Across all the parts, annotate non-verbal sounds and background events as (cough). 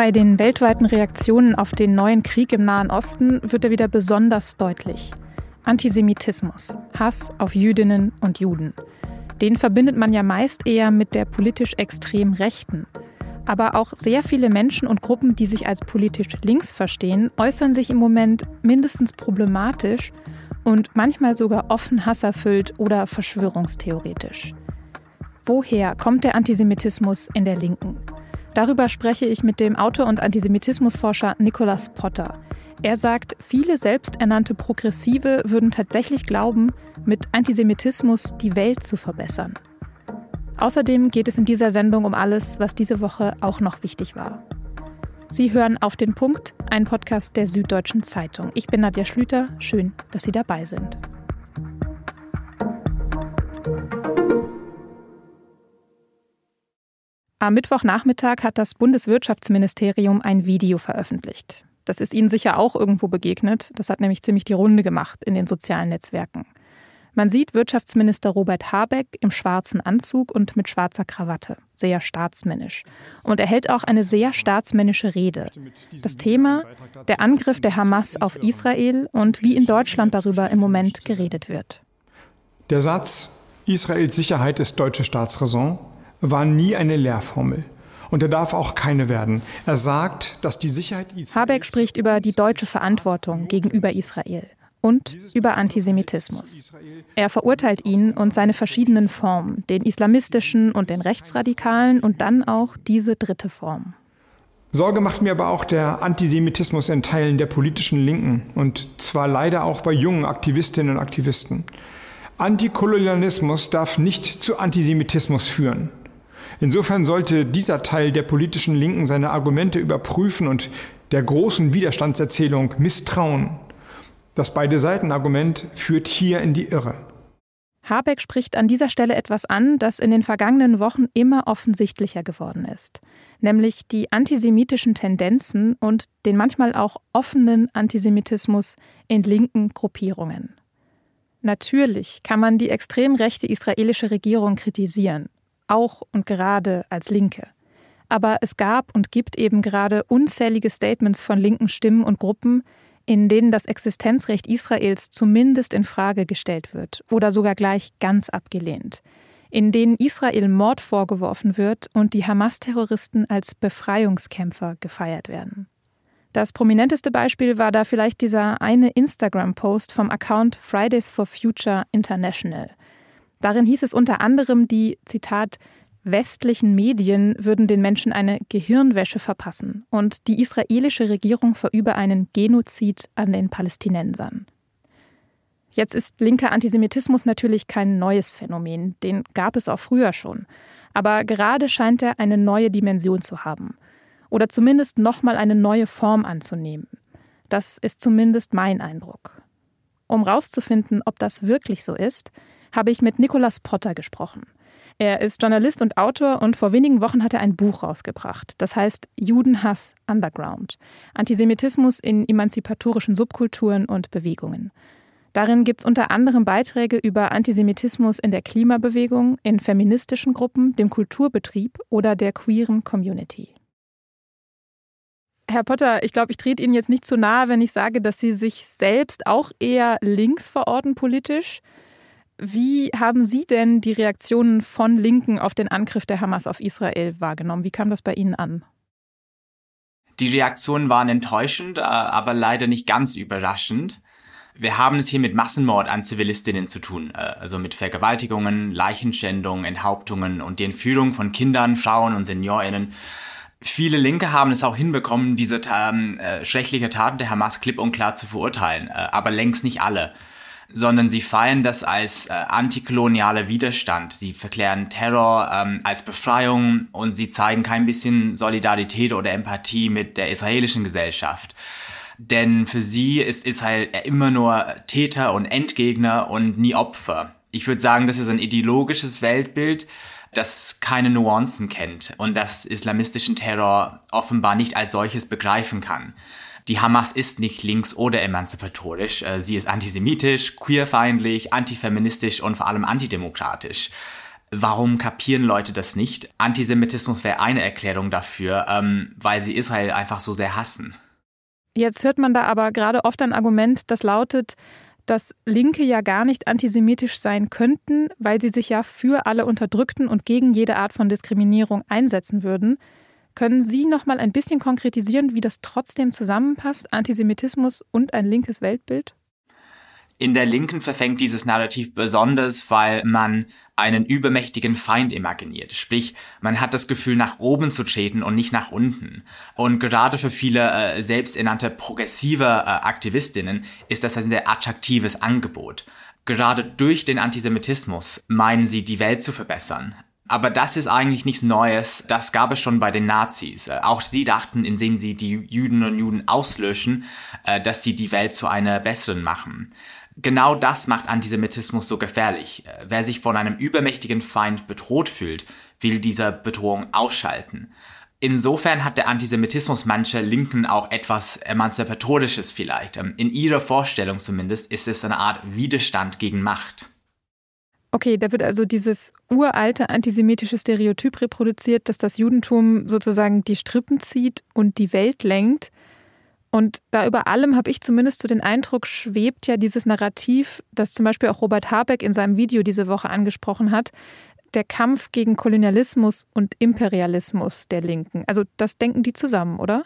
Bei den weltweiten Reaktionen auf den neuen Krieg im Nahen Osten wird er wieder besonders deutlich. Antisemitismus, Hass auf Jüdinnen und Juden. Den verbindet man ja meist eher mit der politisch extrem Rechten. Aber auch sehr viele Menschen und Gruppen, die sich als politisch links verstehen, äußern sich im Moment mindestens problematisch und manchmal sogar offen hasserfüllt oder verschwörungstheoretisch. Woher kommt der Antisemitismus in der Linken? Darüber spreche ich mit dem Autor und Antisemitismusforscher Nicholas Potter. Er sagt, viele selbsternannte Progressive würden tatsächlich glauben, mit Antisemitismus die Welt zu verbessern. Außerdem geht es in dieser Sendung um alles, was diese Woche auch noch wichtig war. Sie hören auf den Punkt, einen Podcast der Süddeutschen Zeitung. Ich bin Nadja Schlüter. Schön, dass Sie dabei sind. Am Mittwochnachmittag hat das Bundeswirtschaftsministerium ein Video veröffentlicht. Das ist Ihnen sicher auch irgendwo begegnet. Das hat nämlich ziemlich die Runde gemacht in den sozialen Netzwerken. Man sieht Wirtschaftsminister Robert Habeck im schwarzen Anzug und mit schwarzer Krawatte, sehr staatsmännisch. Und er hält auch eine sehr staatsmännische Rede. Das Thema der Angriff der Hamas auf Israel und wie in Deutschland darüber im Moment geredet wird. Der Satz Israels Sicherheit ist deutsche Staatsräson war nie eine Lehrformel. Und er darf auch keine werden. Er sagt, dass die Sicherheit Israels. Habeck spricht über die deutsche Verantwortung gegenüber Israel und über Antisemitismus. Er verurteilt ihn und seine verschiedenen Formen, den islamistischen und den rechtsradikalen und dann auch diese dritte Form. Sorge macht mir aber auch der Antisemitismus in Teilen der politischen Linken und zwar leider auch bei jungen Aktivistinnen und Aktivisten. Antikolonialismus darf nicht zu Antisemitismus führen. Insofern sollte dieser Teil der politischen Linken seine Argumente überprüfen und der großen Widerstandserzählung misstrauen. Das beide Seiten Argument führt hier in die Irre. Habeck spricht an dieser Stelle etwas an, das in den vergangenen Wochen immer offensichtlicher geworden ist, nämlich die antisemitischen Tendenzen und den manchmal auch offenen Antisemitismus in linken Gruppierungen. Natürlich kann man die extrem rechte israelische Regierung kritisieren auch und gerade als Linke. Aber es gab und gibt eben gerade unzählige Statements von linken Stimmen und Gruppen, in denen das Existenzrecht Israels zumindest in Frage gestellt wird oder sogar gleich ganz abgelehnt, in denen Israel Mord vorgeworfen wird und die Hamas-Terroristen als Befreiungskämpfer gefeiert werden. Das prominenteste Beispiel war da vielleicht dieser eine Instagram-Post vom Account Fridays for Future International, Darin hieß es unter anderem, die, Zitat, westlichen Medien würden den Menschen eine Gehirnwäsche verpassen und die israelische Regierung verübe einen Genozid an den Palästinensern. Jetzt ist linker Antisemitismus natürlich kein neues Phänomen, den gab es auch früher schon. Aber gerade scheint er eine neue Dimension zu haben. Oder zumindest nochmal eine neue Form anzunehmen. Das ist zumindest mein Eindruck. Um rauszufinden, ob das wirklich so ist, habe ich mit Nicolas Potter gesprochen. Er ist Journalist und Autor und vor wenigen Wochen hat er ein Buch rausgebracht. Das heißt Judenhass Underground. Antisemitismus in emanzipatorischen Subkulturen und Bewegungen. Darin gibt es unter anderem Beiträge über Antisemitismus in der Klimabewegung, in feministischen Gruppen, dem Kulturbetrieb oder der queeren Community. Herr Potter, ich glaube, ich trete Ihnen jetzt nicht zu nahe, wenn ich sage, dass Sie sich selbst auch eher links verorten politisch. Wie haben Sie denn die Reaktionen von Linken auf den Angriff der Hamas auf Israel wahrgenommen? Wie kam das bei Ihnen an? Die Reaktionen waren enttäuschend, äh, aber leider nicht ganz überraschend. Wir haben es hier mit Massenmord an Zivilistinnen zu tun, äh, also mit Vergewaltigungen, Leichenschändungen, Enthauptungen und die Entführung von Kindern, Frauen und Seniorinnen. Viele Linke haben es auch hinbekommen, diese äh, schreckliche Taten der Hamas klipp und klar zu verurteilen, äh, aber längst nicht alle sondern sie feiern das als äh, antikolonialer Widerstand. Sie verklären Terror ähm, als Befreiung und sie zeigen kein bisschen Solidarität oder Empathie mit der israelischen Gesellschaft. Denn für sie ist Israel immer nur Täter und Endgegner und nie Opfer. Ich würde sagen, das ist ein ideologisches Weltbild, das keine Nuancen kennt und das islamistischen Terror offenbar nicht als solches begreifen kann. Die Hamas ist nicht links- oder emanzipatorisch. Äh, sie ist antisemitisch, queerfeindlich, antifeministisch und vor allem antidemokratisch. Warum kapieren Leute das nicht? Antisemitismus wäre eine Erklärung dafür, ähm, weil sie Israel einfach so sehr hassen. Jetzt hört man da aber gerade oft ein Argument, das lautet, dass Linke ja gar nicht antisemitisch sein könnten, weil sie sich ja für alle Unterdrückten und gegen jede Art von Diskriminierung einsetzen würden. Können Sie noch mal ein bisschen konkretisieren, wie das trotzdem zusammenpasst, Antisemitismus und ein linkes Weltbild? In der Linken verfängt dieses Narrativ besonders, weil man einen übermächtigen Feind imaginiert. Sprich, man hat das Gefühl, nach oben zu treten und nicht nach unten. Und gerade für viele äh, selbsternannte progressive äh, Aktivistinnen ist das ein sehr attraktives Angebot. Gerade durch den Antisemitismus meinen sie, die Welt zu verbessern. Aber das ist eigentlich nichts Neues. Das gab es schon bei den Nazis. Äh, auch sie dachten, indem sie die Juden und Juden auslöschen, äh, dass sie die Welt zu einer besseren machen genau das macht Antisemitismus so gefährlich. Äh, wer sich von einem übermächtigen Feind bedroht fühlt, will diese Bedrohung ausschalten. Insofern hat der Antisemitismus mancher Linken auch etwas Emanzipatorisches vielleicht. Ähm, in ihrer Vorstellung zumindest ist es eine Art Widerstand gegen Macht. Okay, da wird also dieses uralte antisemitische Stereotyp reproduziert, dass das Judentum sozusagen die Strippen zieht und die Welt lenkt. Und da über allem habe ich zumindest so den Eindruck, schwebt ja dieses Narrativ, das zum Beispiel auch Robert Habeck in seinem Video diese Woche angesprochen hat, der Kampf gegen Kolonialismus und Imperialismus der Linken. Also das denken die zusammen, oder?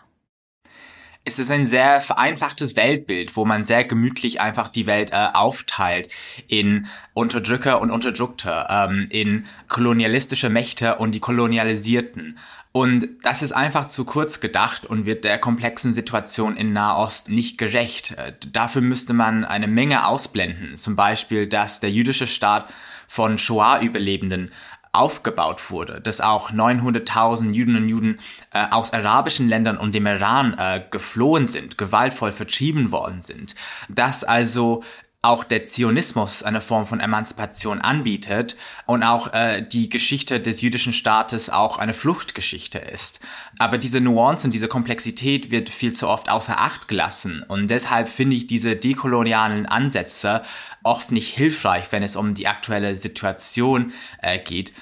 Es ist ein sehr vereinfachtes Weltbild, wo man sehr gemütlich einfach die Welt äh, aufteilt in Unterdrücker und Unterdrückte, ähm, in kolonialistische Mächte und die Kolonialisierten. Und das ist einfach zu kurz gedacht und wird der komplexen Situation in Nahost nicht gerecht. Äh, dafür müsste man eine Menge ausblenden. Zum Beispiel, dass der jüdische Staat von Shoah-Überlebenden aufgebaut wurde, dass auch 900.000 Juden und Juden äh, aus arabischen Ländern und dem Iran äh, geflohen sind, gewaltvoll vertrieben worden sind, dass also auch der Zionismus eine Form von Emanzipation anbietet und auch äh, die Geschichte des jüdischen Staates auch eine Fluchtgeschichte ist. Aber diese Nuancen, diese Komplexität wird viel zu oft außer Acht gelassen und deshalb finde ich diese dekolonialen Ansätze oft nicht hilfreich, wenn es um die aktuelle Situation äh, geht.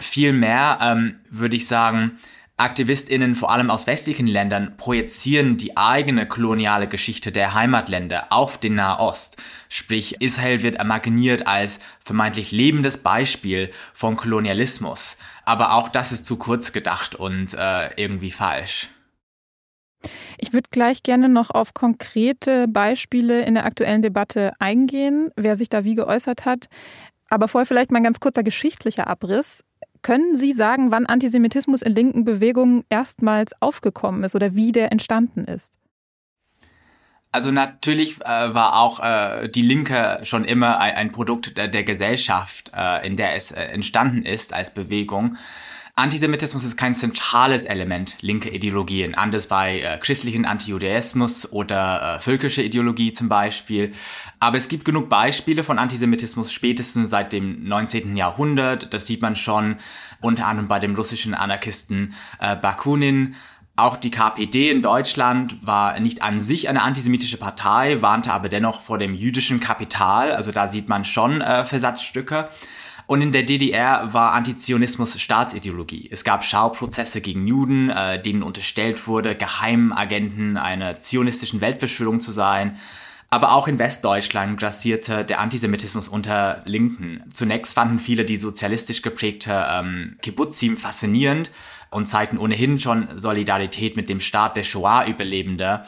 Vielmehr ähm, würde ich sagen, AktivistInnen vor allem aus westlichen Ländern projizieren die eigene koloniale Geschichte der Heimatländer auf den Nahost. Sprich, Israel wird imaginiert als vermeintlich lebendes Beispiel von Kolonialismus. Aber auch das ist zu kurz gedacht und äh, irgendwie falsch. Ich würde gleich gerne noch auf konkrete Beispiele in der aktuellen Debatte eingehen, wer sich da wie geäußert hat. Aber vorher vielleicht mal ein ganz kurzer geschichtlicher Abriss. Können Sie sagen, wann Antisemitismus in linken Bewegungen erstmals aufgekommen ist oder wie der entstanden ist? Also natürlich äh, war auch äh, die Linke schon immer ein, ein Produkt der, der Gesellschaft, äh, in der es äh, entstanden ist als Bewegung. Antisemitismus ist kein zentrales Element linker Ideologien, anders bei äh, christlichen Antijudaismus oder äh, völkische Ideologie zum Beispiel. Aber es gibt genug Beispiele von Antisemitismus spätestens seit dem 19. Jahrhundert. Das sieht man schon unter anderem bei dem russischen Anarchisten äh, Bakunin. Auch die KPD in Deutschland war nicht an sich eine antisemitische Partei, warnte aber dennoch vor dem jüdischen Kapital. Also da sieht man schon äh, Versatzstücke. Und in der DDR war Antizionismus Staatsideologie. Es gab Schauprozesse gegen Juden, äh, denen unterstellt wurde, Geheimagenten einer zionistischen Weltverschwörung zu sein. Aber auch in Westdeutschland grassierte der Antisemitismus unter Linken. Zunächst fanden viele die sozialistisch geprägte ähm, Kibbutzim faszinierend und zeigten ohnehin schon Solidarität mit dem Staat der Shoah-Überlebende.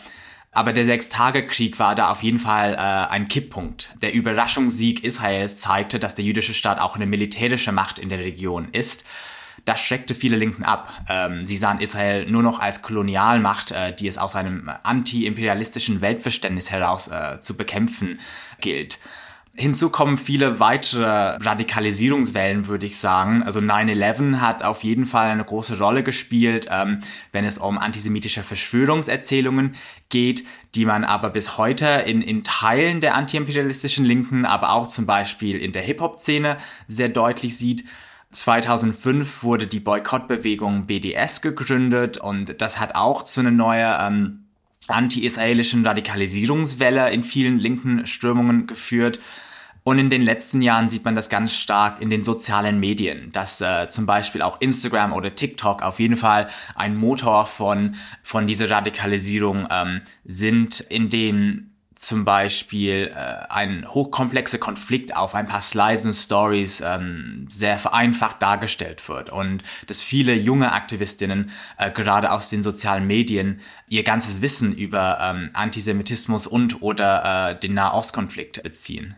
Aber der Sechstagekrieg war da auf jeden Fall äh, ein Kipppunkt. Der Überraschungssieg Israels zeigte, dass der jüdische Staat auch eine militärische Macht in der Region ist. Das schreckte viele Linken ab. Ähm, sie sahen Israel nur noch als Kolonialmacht, äh, die es aus einem anti-imperialistischen Weltverständnis heraus äh, zu bekämpfen gilt. Hinzu kommen viele weitere Radikalisierungswellen, würde ich sagen. Also 9-11 hat auf jeden Fall eine große Rolle gespielt, ähm, wenn es um antisemitische Verschwörungserzählungen geht, die man aber bis heute in, in Teilen der antiimperialistischen Linken, aber auch zum Beispiel in der Hip-Hop-Szene sehr deutlich sieht. 2005 wurde die Boykottbewegung BDS gegründet und das hat auch zu einer neuen ähm, anti-israelischen Radikalisierungswelle in vielen linken Strömungen geführt. Und in den letzten Jahren sieht man das ganz stark in den sozialen Medien, dass äh, zum Beispiel auch Instagram oder TikTok auf jeden Fall ein Motor von, von dieser Radikalisierung ähm, sind, in denen zum Beispiel äh, ein hochkomplexer Konflikt auf ein paar Slides und Stories ähm, sehr vereinfacht dargestellt wird und dass viele junge Aktivistinnen äh, gerade aus den sozialen Medien ihr ganzes Wissen über ähm, Antisemitismus und oder äh, den Nahostkonflikt beziehen.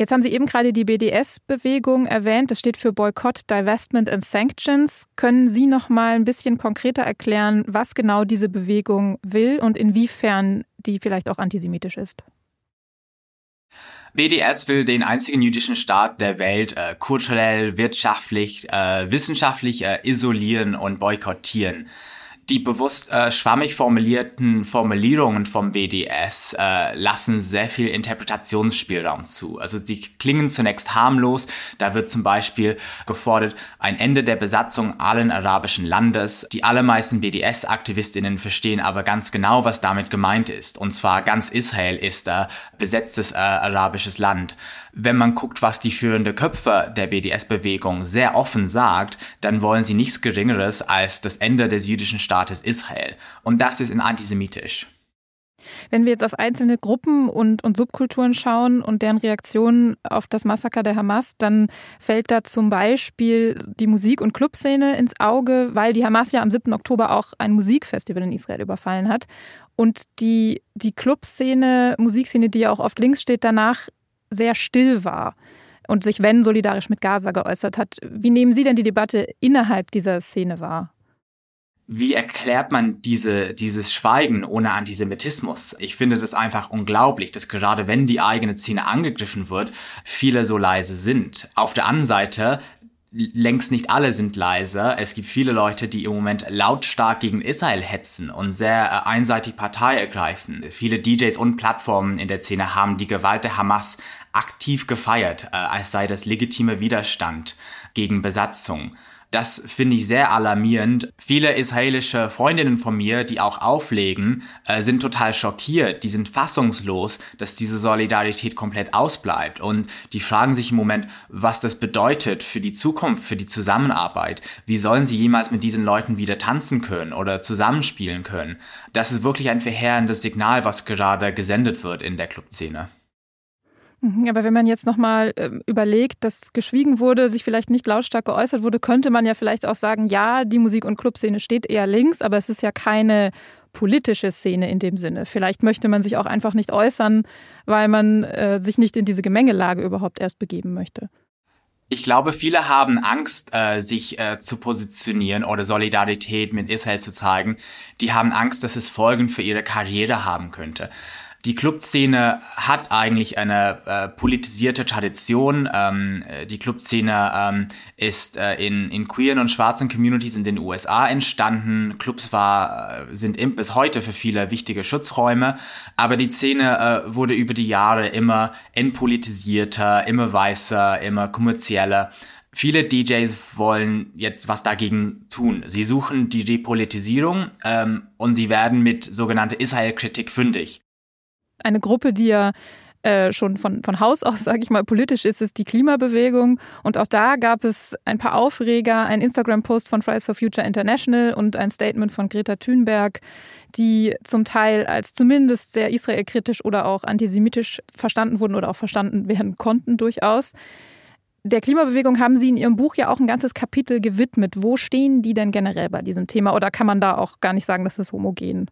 Jetzt haben Sie eben gerade die BDS-Bewegung erwähnt. Das steht für Boycott, Divestment and Sanctions. Können Sie noch mal ein bisschen konkreter erklären, was genau diese Bewegung will und inwiefern die vielleicht auch antisemitisch ist? BDS will den einzigen jüdischen Staat der Welt äh, kulturell, wirtschaftlich, äh, wissenschaftlich äh, isolieren und boykottieren die bewusst äh, schwammig formulierten Formulierungen vom BDS äh, lassen sehr viel Interpretationsspielraum zu. Also sie klingen zunächst harmlos. Da wird zum Beispiel gefordert, ein Ende der Besatzung allen arabischen Landes. Die allermeisten BDS-Aktivistinnen verstehen aber ganz genau, was damit gemeint ist. Und zwar ganz Israel ist äh, besetztes äh, arabisches Land. Wenn man guckt, was die führende Köpfe der BDS-Bewegung sehr offen sagt, dann wollen sie nichts Geringeres als das Ende des jüdischen Staates Israel. Und das ist antisemitisch. Wenn wir jetzt auf einzelne Gruppen und, und Subkulturen schauen und deren Reaktionen auf das Massaker der Hamas, dann fällt da zum Beispiel die Musik- und Clubszene ins Auge, weil die Hamas ja am 7. Oktober auch ein Musikfestival in Israel überfallen hat. Und die, die Clubszene, Musikszene, die ja auch oft links steht, danach sehr still war und sich, wenn, solidarisch mit Gaza geäußert hat. Wie nehmen Sie denn die Debatte innerhalb dieser Szene wahr? Wie erklärt man diese, dieses Schweigen ohne Antisemitismus? Ich finde das einfach unglaublich, dass gerade wenn die eigene Szene angegriffen wird, viele so leise sind. Auf der anderen Seite längst nicht alle sind leise. Es gibt viele Leute, die im Moment lautstark gegen Israel hetzen und sehr äh, einseitig Partei ergreifen. Viele DJs und Plattformen in der Szene haben die Gewalt der Hamas aktiv gefeiert, äh, als sei das legitime Widerstand gegen Besatzung. Das finde ich sehr alarmierend. Viele israelische Freundinnen von mir, die auch auflegen, äh, sind total schockiert. Die sind fassungslos, dass diese Solidarität komplett ausbleibt. Und die fragen sich im Moment, was das bedeutet für die Zukunft, für die Zusammenarbeit. Wie sollen sie jemals mit diesen Leuten wieder tanzen können oder zusammenspielen können? Das ist wirklich ein verheerendes Signal, was gerade gesendet wird in der Clubszene. Mhm, aber wenn man jetzt nochmal äh, überlegt, dass geschwiegen wurde, sich vielleicht nicht lautstark geäußert wurde, könnte man ja vielleicht auch sagen, ja, die Musik- und Clubszene steht eher links, aber es ist ja keine politische Szene in dem Sinne. Vielleicht möchte man sich auch einfach nicht äußern, weil man äh, sich nicht in diese Gemengelage überhaupt erst begeben möchte. Ich glaube, viele haben Angst, äh, sich äh, zu positionieren oder Solidarität mit Israel zu zeigen. Die haben Angst, dass es Folgen für ihre Karriere haben könnte. Die Clubszene hat eigentlich eine äh, politisierte Tradition. Ähm, äh, die Clubszene ähm, ist äh, in, in queeren und schwarzen Communities in den USA entstanden. Clubs war, äh, sind bis heute für viele wichtige Schutzräume. Aber die Szene äh, wurde über die Jahre immer entpolitisierter, immer weißer, immer kommerzieller. Viele DJs wollen jetzt was dagegen tun. Sie suchen die Depolitisierung ähm, und sie werden mit sogenannter Israel-Kritik fündig eine Gruppe, die ja äh, schon von, von Haus aus, (laughs) sage ich mal, politisch ist, ist die Klimabewegung. Und auch da gab es ein paar Aufreger, ein Instagram-Post von Fridays for Future International und ein Statement von Greta Thunberg, die zum Teil als zumindest sehr israelkritisch oder auch antisemitisch verstanden wurden oder auch verstanden werden konnten durchaus. Der Klimabewegung haben Sie in Ihrem Buch ja auch ein ganzes Kapitel gewidmet. Wo stehen die denn generell bei diesem Thema? Oder kann man da auch gar nicht sagen, dass es homogen?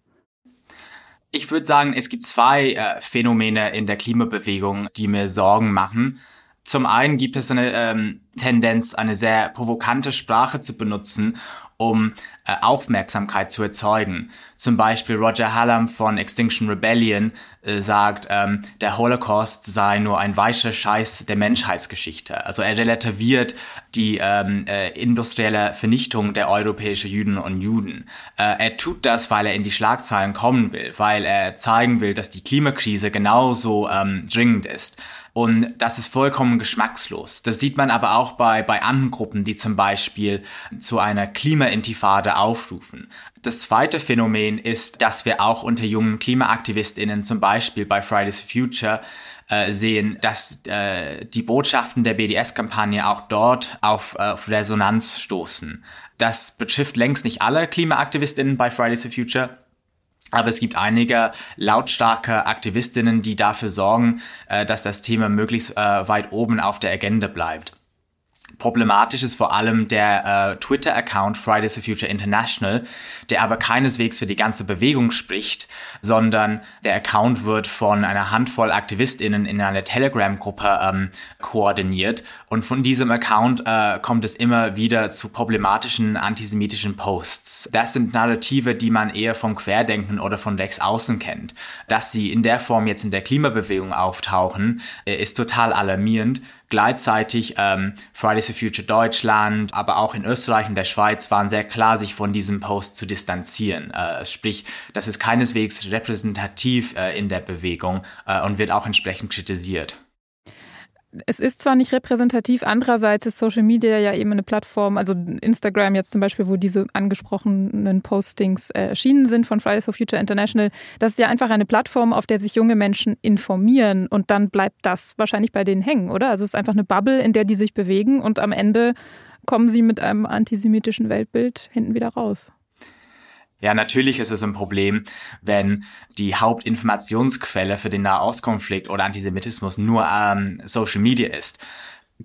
Ich würde sagen, es gibt zwei äh, Phänomene in der Klimabewegung, die mir Sorgen machen. Zum einen gibt es eine ähm, Tendenz, eine sehr provokante Sprache zu benutzen um äh, Aufmerksamkeit zu erzeugen. Zum Beispiel Roger Hallam von Extinction Rebellion äh, sagt, ähm, der Holocaust sei nur ein weicher Scheiß der Menschheitsgeschichte. Also er relativiert die ähm, äh, industrielle Vernichtung der europäischen Juden und Juden. Äh, er tut das, weil er in die Schlagzeilen kommen will, weil er zeigen will, dass die Klimakrise genauso ähm, dringend ist. Und das ist vollkommen geschmackslos. Das sieht man aber auch bei, bei anderen Gruppen, die zum Beispiel zu einer Klimaintifade aufrufen. Das zweite Phänomen ist, dass wir auch unter jungen KlimaaktivistInnen, zum Beispiel bei Fridays for Future, äh, sehen, dass äh, die Botschaften der BDS-Kampagne auch dort auf, äh, auf Resonanz stoßen. Das betrifft längst nicht alle KlimaaktivistInnen bei Fridays for Future, aber es gibt einige lautstarke Aktivistinnen, die dafür sorgen, äh, dass das Thema möglichst äh, weit oben auf der Agenda bleibt. Problematisch ist vor allem der äh, Twitter-Account Fridays for Future International, der aber keineswegs für die ganze Bewegung spricht, sondern der Account wird von einer Handvoll AktivistInnen in einer Telegram-Gruppe ähm, koordiniert. Und von diesem Account äh, kommt es immer wieder zu problematischen antisemitischen Posts. Das sind Narrative, die man eher von Querdenken oder von rechts außen kennt. Dass sie in der Form jetzt in der Klimabewegung auftauchen, äh, ist total alarmierend Gleichzeitig ähm, Fridays for Future Deutschland, aber auch in Österreich und der Schweiz waren sehr klar, sich von diesem Post zu distanzieren. Äh, sprich, das ist keineswegs repräsentativ äh, in der Bewegung äh, und wird auch entsprechend kritisiert es ist zwar nicht repräsentativ, andererseits ist Social Media ja eben eine Plattform, also Instagram jetzt zum Beispiel, wo diese angesprochenen Postings erschienen sind von Fridays for Future International. Das ist ja einfach eine Plattform, auf der sich junge Menschen informieren und dann bleibt das wahrscheinlich bei denen hängen, oder? Also es ist einfach eine Bubble, in der die sich bewegen und am Ende kommen sie mit einem antisemitischen Weltbild hinten wieder raus. Ja, natürlich ist es ein Problem, wenn die Hauptinformationsquelle für den Nahostkonflikt oder Antisemitismus nur ähm, Social Media ist.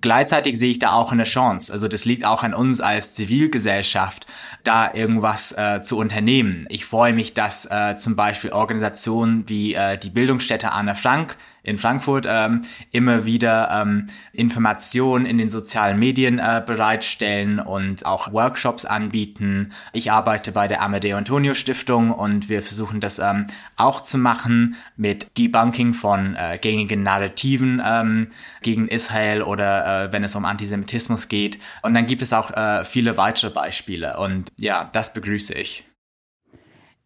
Gleichzeitig sehe ich da auch eine Chance. Also das liegt auch an uns als Zivilgesellschaft, da irgendwas äh, zu unternehmen. Ich freue mich, dass äh, zum Beispiel Organisationen wie äh, die Bildungsstätte Anne Frank in Frankfurt ähm, immer wieder ähm, Informationen in den sozialen Medien äh, bereitstellen und auch Workshops anbieten. Ich arbeite bei der Amadeo Antonio Stiftung und wir versuchen das ähm, auch zu machen mit Debunking von äh, gängigen Narrativen ähm, gegen Israel oder äh, wenn es um Antisemitismus geht. Und dann gibt es auch äh, viele weitere Beispiele und ja, das begrüße ich.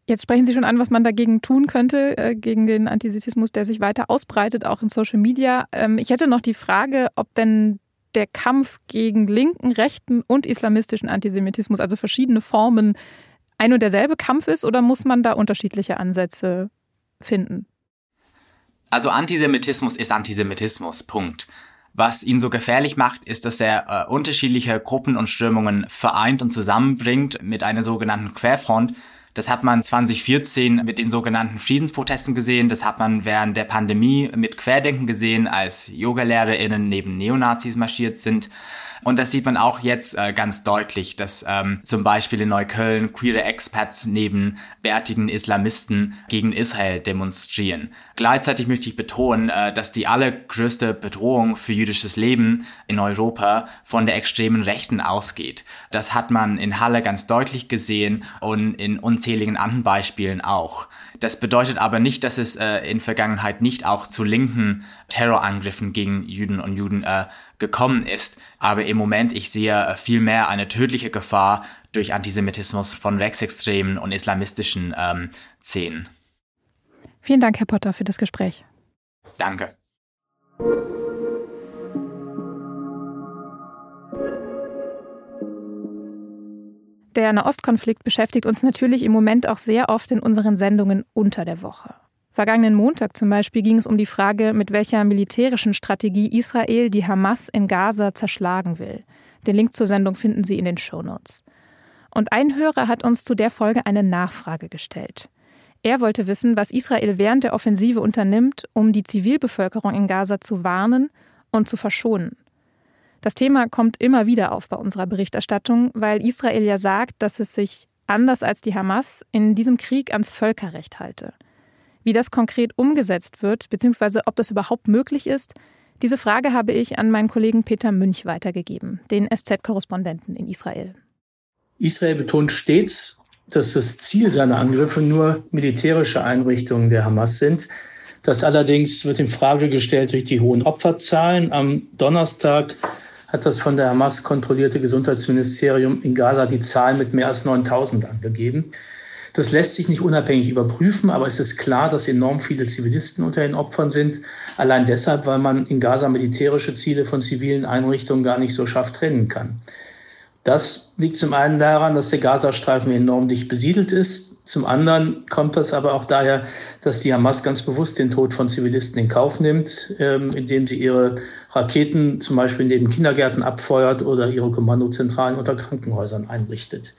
Jetzt sprechen Sie schon an, was man dagegen tun könnte, äh, gegen den Antisemitismus, der sich weiter ausbreitet, auch in Social Media. Ähm, ich hätte noch die Frage, ob denn der Kampf gegen linken, rechten und islamistischen Antisemitismus, also verschiedene Formen, ein und derselbe Kampf ist oder muss man da unterschiedliche Ansätze finden? Also Antisemitismus ist Antisemitismus, Punkt. Was ihn so gefährlich macht, ist, dass er äh, unterschiedliche Gruppen und Strömungen vereint und zusammenbringt mit einer sogenannten Querfront, das hat man 2014 mit den sogenannten Friedensprotesten gesehen. Das hat man während der Pandemie mit Querdenken gesehen, als Yogalehrerinnen neben Neonazis marschiert sind. Und das sieht man auch jetzt äh, ganz deutlich, dass ähm, zum Beispiel in Neukölln queere Expats neben bärtigen Islamisten gegen Israel demonstrieren. Gleichzeitig möchte ich betonen, äh, dass die allergrößte Bedrohung für jüdisches Leben in Europa von der extremen Rechten ausgeht. Das hat man in Halle ganz deutlich gesehen und in unzähligen anderen Beispielen auch. Das bedeutet aber nicht, dass es äh, in Vergangenheit nicht auch zu linken Terrorangriffen gegen Juden und Juden äh, gekommen ist. Aber im Moment, ich sehe äh, viel mehr eine tödliche Gefahr durch Antisemitismus von rechtsextremen und islamistischen ähm, Szenen. Vielen Dank, Herr Potter, für das Gespräch. Danke. Der Nahostkonflikt beschäftigt uns natürlich im Moment auch sehr oft in unseren Sendungen unter der Woche. Vergangenen Montag zum Beispiel ging es um die Frage, mit welcher militärischen Strategie Israel die Hamas in Gaza zerschlagen will. Den Link zur Sendung finden Sie in den Shownotes. Und ein Hörer hat uns zu der Folge eine Nachfrage gestellt. Er wollte wissen, was Israel während der Offensive unternimmt, um die Zivilbevölkerung in Gaza zu warnen und zu verschonen. Das Thema kommt immer wieder auf bei unserer Berichterstattung, weil Israel ja sagt, dass es sich, anders als die Hamas, in diesem Krieg ans Völkerrecht halte. Wie das konkret umgesetzt wird, beziehungsweise ob das überhaupt möglich ist, diese Frage habe ich an meinen Kollegen Peter Münch weitergegeben, den SZ-Korrespondenten in Israel. Israel betont stets, dass das Ziel seiner Angriffe nur militärische Einrichtungen der Hamas sind. Das allerdings wird in Frage gestellt durch die hohen Opferzahlen. Am Donnerstag hat das von der Hamas kontrollierte Gesundheitsministerium in Gaza die Zahl mit mehr als 9000 angegeben. Das lässt sich nicht unabhängig überprüfen, aber es ist klar, dass enorm viele Zivilisten unter den Opfern sind. Allein deshalb, weil man in Gaza militärische Ziele von zivilen Einrichtungen gar nicht so scharf trennen kann. Das liegt zum einen daran, dass der Gazastreifen enorm dicht besiedelt ist. Zum anderen kommt das aber auch daher, dass die Hamas ganz bewusst den Tod von Zivilisten in Kauf nimmt, ähm, indem sie ihre Raketen zum Beispiel neben Kindergärten abfeuert oder ihre Kommandozentralen unter Krankenhäusern einrichtet.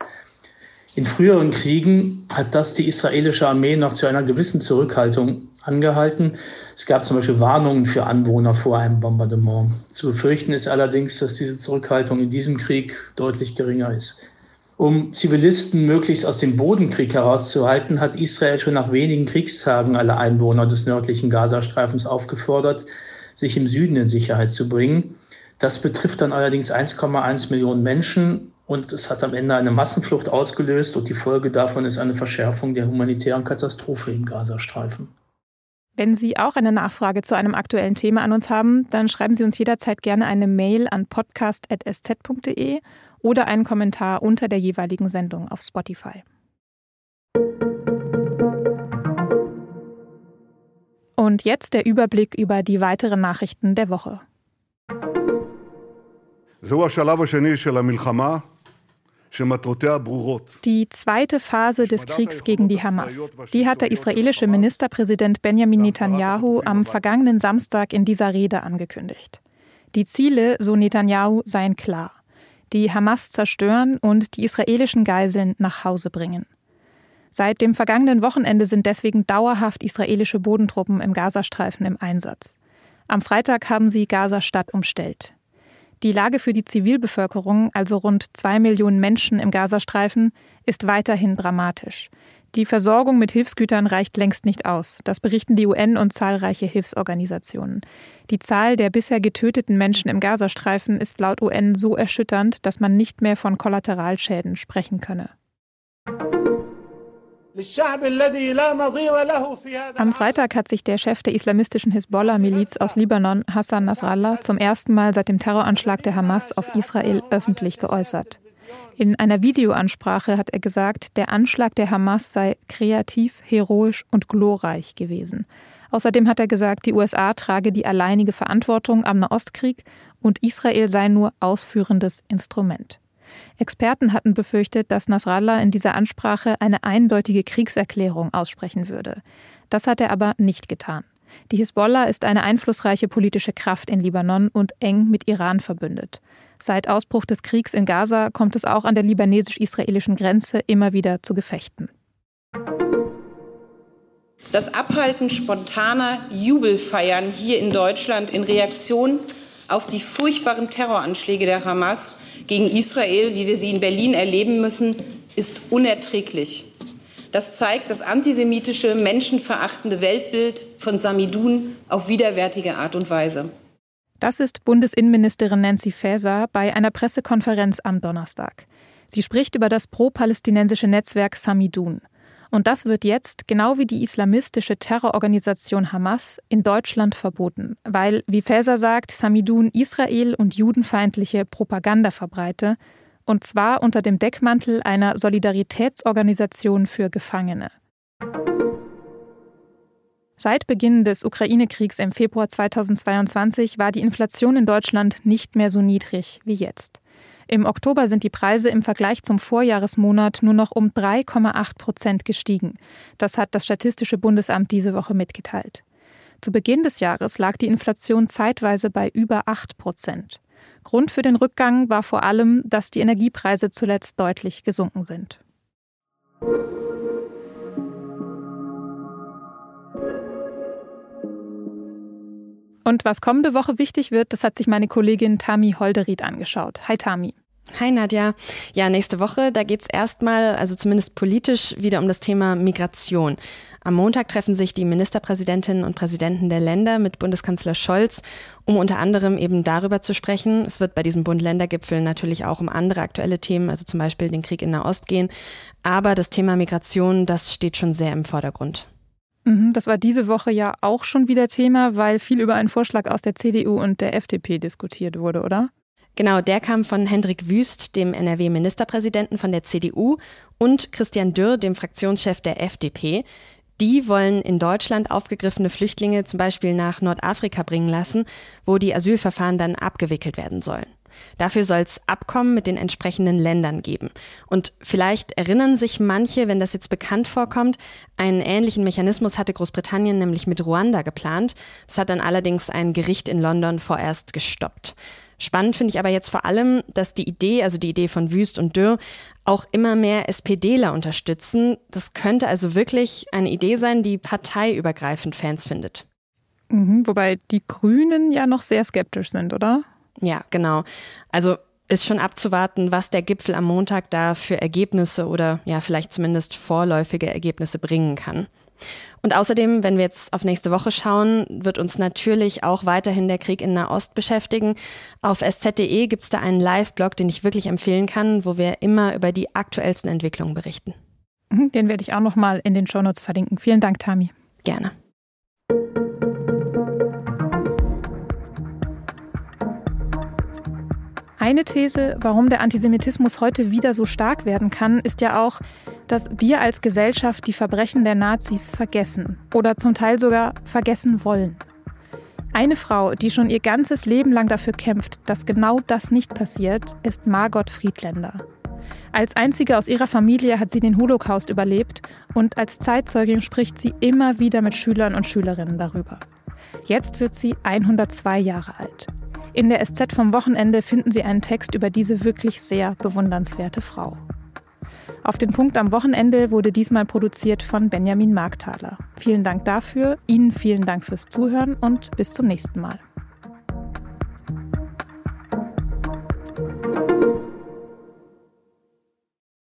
In früheren Kriegen hat das die israelische Armee noch zu einer gewissen Zurückhaltung angehalten. Es gab zum Beispiel Warnungen für Anwohner vor einem Bombardement. Zu befürchten ist allerdings, dass diese Zurückhaltung in diesem Krieg deutlich geringer ist. Um Zivilisten möglichst aus dem Bodenkrieg herauszuhalten, hat Israel schon nach wenigen Kriegstagen alle Einwohner des nördlichen Gazastreifens aufgefordert, sich im Süden in Sicherheit zu bringen. Das betrifft dann allerdings 1,1 Millionen Menschen und es hat am Ende eine Massenflucht ausgelöst und die Folge davon ist eine Verschärfung der humanitären Katastrophe im Gazastreifen. Wenn Sie auch eine Nachfrage zu einem aktuellen Thema an uns haben, dann schreiben Sie uns jederzeit gerne eine Mail an podcast.sz.de oder einen Kommentar unter der jeweiligen Sendung auf Spotify. Und jetzt der Überblick über die weiteren Nachrichten der Woche. Die zweite Phase des Kriegs gegen die Hamas, die hat der israelische Ministerpräsident Benjamin Netanyahu am vergangenen Samstag in dieser Rede angekündigt. Die Ziele, so Netanyahu, seien klar. Die Hamas zerstören und die israelischen Geiseln nach Hause bringen. Seit dem vergangenen Wochenende sind deswegen dauerhaft israelische Bodentruppen im Gazastreifen im Einsatz. Am Freitag haben sie Gaza-Stadt umstellt. Die Lage für die Zivilbevölkerung, also rund zwei Millionen Menschen im Gazastreifen, ist weiterhin dramatisch. Die Versorgung mit Hilfsgütern reicht längst nicht aus. Das berichten die UN und zahlreiche Hilfsorganisationen. Die Zahl der bisher getöteten Menschen im Gazastreifen ist laut UN so erschütternd, dass man nicht mehr von Kollateralschäden sprechen könne. Am Freitag hat sich der Chef der islamistischen Hisbollah-Miliz aus Libanon, Hassan Nasrallah, zum ersten Mal seit dem Terroranschlag der Hamas auf Israel öffentlich geäußert. In einer Videoansprache hat er gesagt, der Anschlag der Hamas sei kreativ, heroisch und glorreich gewesen. Außerdem hat er gesagt, die USA trage die alleinige Verantwortung am Nahostkrieg und Israel sei nur ausführendes Instrument. Experten hatten befürchtet, dass Nasrallah in dieser Ansprache eine eindeutige Kriegserklärung aussprechen würde. Das hat er aber nicht getan. Die Hisbollah ist eine einflussreiche politische Kraft in Libanon und eng mit Iran verbündet. Seit Ausbruch des Kriegs in Gaza kommt es auch an der libanesisch-israelischen Grenze immer wieder zu Gefechten. Das Abhalten spontaner Jubelfeiern hier in Deutschland in Reaktion auf die furchtbaren Terroranschläge der Hamas gegen Israel, wie wir sie in Berlin erleben müssen, ist unerträglich. Das zeigt das antisemitische, menschenverachtende Weltbild von Samidun auf widerwärtige Art und Weise. Das ist Bundesinnenministerin Nancy Faeser bei einer Pressekonferenz am Donnerstag. Sie spricht über das pro-palästinensische Netzwerk Samidun. Und das wird jetzt, genau wie die islamistische Terrororganisation Hamas, in Deutschland verboten, weil, wie Faeser sagt, Samidun Israel und judenfeindliche Propaganda verbreite, und zwar unter dem Deckmantel einer Solidaritätsorganisation für Gefangene. Seit Beginn des Ukraine-Kriegs im Februar 2022 war die Inflation in Deutschland nicht mehr so niedrig wie jetzt. Im Oktober sind die Preise im Vergleich zum Vorjahresmonat nur noch um 3,8 Prozent gestiegen. Das hat das Statistische Bundesamt diese Woche mitgeteilt. Zu Beginn des Jahres lag die Inflation zeitweise bei über 8 Prozent. Grund für den Rückgang war vor allem, dass die Energiepreise zuletzt deutlich gesunken sind. Und was kommende Woche wichtig wird, das hat sich meine Kollegin Tami Holderried angeschaut. Hi Tami. Hi Nadja. Ja, nächste Woche, da geht es erstmal, also zumindest politisch, wieder um das Thema Migration. Am Montag treffen sich die Ministerpräsidentinnen und Präsidenten der Länder mit Bundeskanzler Scholz, um unter anderem eben darüber zu sprechen. Es wird bei diesem Bund-Länder-Gipfel natürlich auch um andere aktuelle Themen, also zum Beispiel den Krieg in Nahost gehen. Aber das Thema Migration, das steht schon sehr im Vordergrund. Mhm, das war diese Woche ja auch schon wieder Thema, weil viel über einen Vorschlag aus der CDU und der FDP diskutiert wurde, oder? Genau, der kam von Hendrik Wüst, dem NRW-Ministerpräsidenten von der CDU, und Christian Dürr, dem Fraktionschef der FDP. Die wollen in Deutschland aufgegriffene Flüchtlinge zum Beispiel nach Nordafrika bringen lassen, wo die Asylverfahren dann abgewickelt werden sollen. Dafür soll es Abkommen mit den entsprechenden Ländern geben. Und vielleicht erinnern sich manche, wenn das jetzt bekannt vorkommt, einen ähnlichen Mechanismus hatte Großbritannien nämlich mit Ruanda geplant. Das hat dann allerdings ein Gericht in London vorerst gestoppt. Spannend finde ich aber jetzt vor allem, dass die Idee, also die Idee von Wüst und Dürr, auch immer mehr SPDler unterstützen. Das könnte also wirklich eine Idee sein, die parteiübergreifend Fans findet. Mhm, wobei die Grünen ja noch sehr skeptisch sind, oder? Ja, genau. Also ist schon abzuwarten, was der Gipfel am Montag da für Ergebnisse oder ja vielleicht zumindest vorläufige Ergebnisse bringen kann. Und außerdem, wenn wir jetzt auf nächste Woche schauen, wird uns natürlich auch weiterhin der Krieg in Nahost beschäftigen. Auf sz.de gibt es da einen Live-Blog, den ich wirklich empfehlen kann, wo wir immer über die aktuellsten Entwicklungen berichten. Mhm, den werde ich auch nochmal in den Shownotes verlinken. Vielen Dank, Tami. Gerne. Eine These, warum der Antisemitismus heute wieder so stark werden kann, ist ja auch, dass wir als Gesellschaft die Verbrechen der Nazis vergessen oder zum Teil sogar vergessen wollen. Eine Frau, die schon ihr ganzes Leben lang dafür kämpft, dass genau das nicht passiert, ist Margot Friedländer. Als einzige aus ihrer Familie hat sie den Holocaust überlebt und als Zeitzeugin spricht sie immer wieder mit Schülern und Schülerinnen darüber. Jetzt wird sie 102 Jahre alt. In der SZ vom Wochenende finden Sie einen Text über diese wirklich sehr bewundernswerte Frau. Auf den Punkt am Wochenende wurde diesmal produziert von Benjamin Markthaler. Vielen Dank dafür, Ihnen vielen Dank fürs Zuhören und bis zum nächsten Mal.